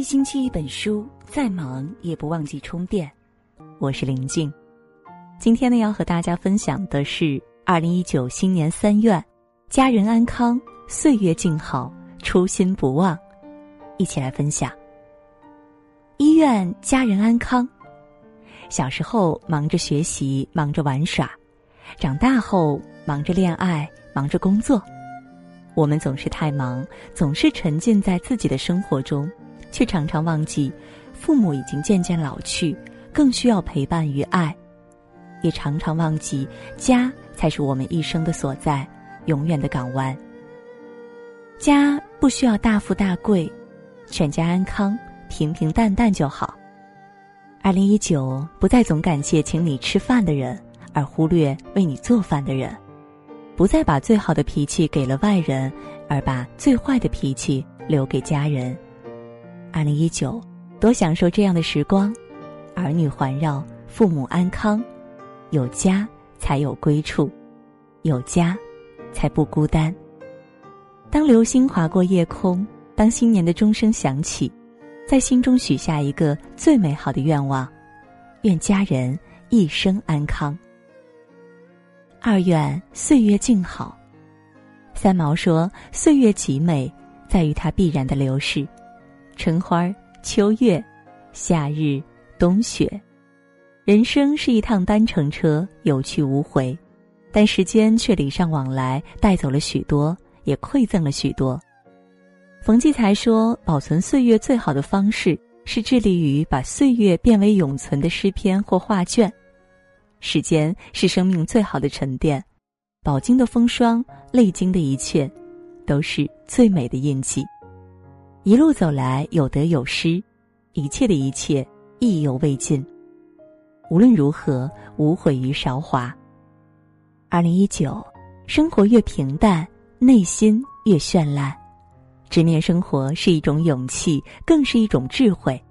一星期一本书，再忙也不忘记充电。我是林静，今天呢要和大家分享的是二零一九新年三愿：家人安康，岁月静好，初心不忘。一起来分享。医院家人安康。小时候忙着学习，忙着玩耍；长大后忙着恋爱，忙着工作。我们总是太忙，总是沉浸在自己的生活中。却常常忘记，父母已经渐渐老去，更需要陪伴与爱；也常常忘记，家才是我们一生的所在，永远的港湾。家不需要大富大贵，全家安康、平平淡淡就好。二零一九，不再总感谢请你吃饭的人，而忽略为你做饭的人；不再把最好的脾气给了外人，而把最坏的脾气留给家人。二零一九，多享受这样的时光，儿女环绕，父母安康，有家才有归处，有家，才不孤单。当流星划过夜空，当新年的钟声响起，在心中许下一个最美好的愿望：愿家人一生安康。二愿岁月静好。三毛说：“岁月极美，在于它必然的流逝。”春花、秋月、夏日、冬雪，人生是一趟单程车，有去无回，但时间却礼尚往来，带走了许多，也馈赠了许多。冯骥才说：“保存岁月最好的方式，是致力于把岁月变为永存的诗篇或画卷。时间是生命最好的沉淀，饱经的风霜，历经的一切，都是最美的印记。”一路走来，有得有失，一切的一切意犹未尽。无论如何，无悔于韶华。二零一九，生活越平淡，内心越绚烂。直面生活是一种勇气，更是一种智慧。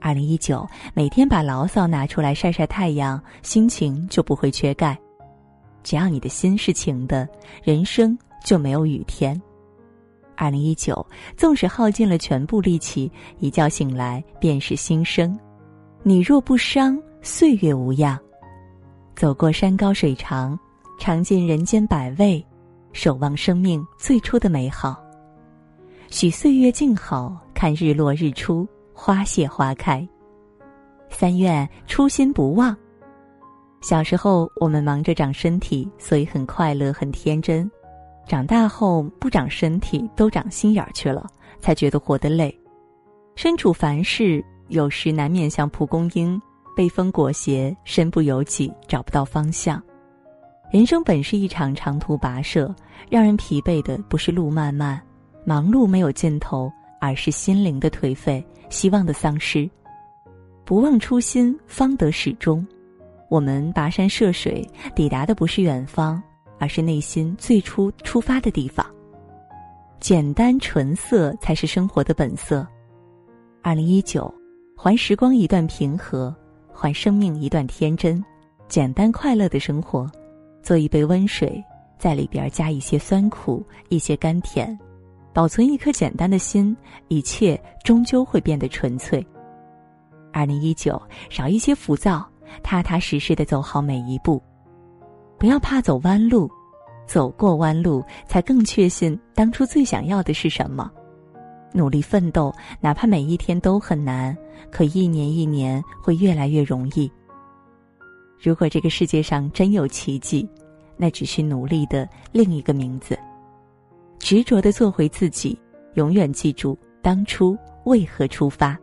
二零一九，每天把牢骚拿出来晒晒太阳，心情就不会缺钙。只要你的心是晴的，人生就没有雨天。二零一九，纵使耗尽了全部力气，一觉醒来便是新生。你若不伤，岁月无恙。走过山高水长，尝尽人间百味，守望生命最初的美好。许岁月静好，看日落日出，花谢花开。三愿初心不忘。小时候我们忙着长身体，所以很快乐，很天真。长大后不长身体，都长心眼儿去了，才觉得活得累。身处凡事，有时难免像蒲公英被风裹挟，身不由己，找不到方向。人生本是一场长途跋涉，让人疲惫的不是路漫漫、忙碌没有尽头，而是心灵的颓废、希望的丧失。不忘初心，方得始终。我们跋山涉水，抵达的不是远方。而是内心最初出发的地方。简单纯色才是生活的本色。二零一九，还时光一段平和，还生命一段天真。简单快乐的生活，做一杯温水，在里边加一些酸苦，一些甘甜，保存一颗简单的心，一切终究会变得纯粹。二零一九，少一些浮躁，踏踏实实的走好每一步。不要怕走弯路，走过弯路才更确信当初最想要的是什么。努力奋斗，哪怕每一天都很难，可一年一年会越来越容易。如果这个世界上真有奇迹，那只是努力的另一个名字。执着的做回自己，永远记住当初为何出发。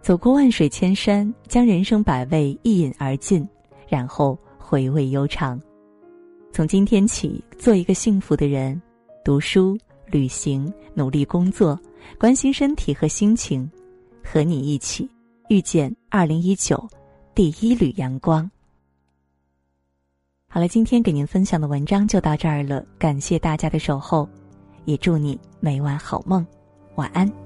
走过万水千山，将人生百味一饮而尽，然后。回味悠长。从今天起，做一个幸福的人，读书、旅行、努力工作，关心身体和心情，和你一起遇见二零一九第一缕阳光。好了，今天给您分享的文章就到这儿了，感谢大家的守候，也祝你每晚好梦，晚安。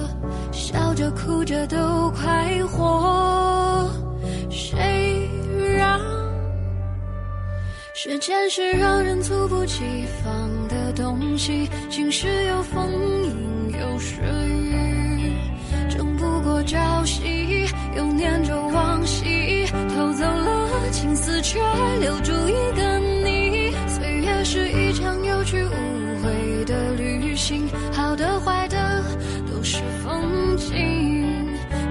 笑着哭着都快活。谁让时间是让人猝不及防的东西？晴时有风，阴有时雨，争不过朝夕。又念着往昔，偷走了青丝，却留住一个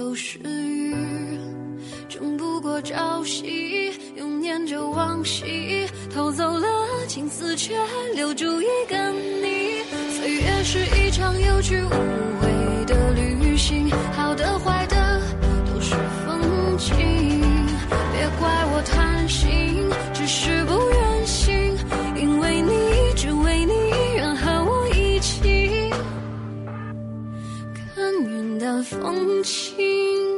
都是雨，争不过朝夕，又念着往昔，偷走了青丝，却留住一个你。岁月是一场有去无回的风景。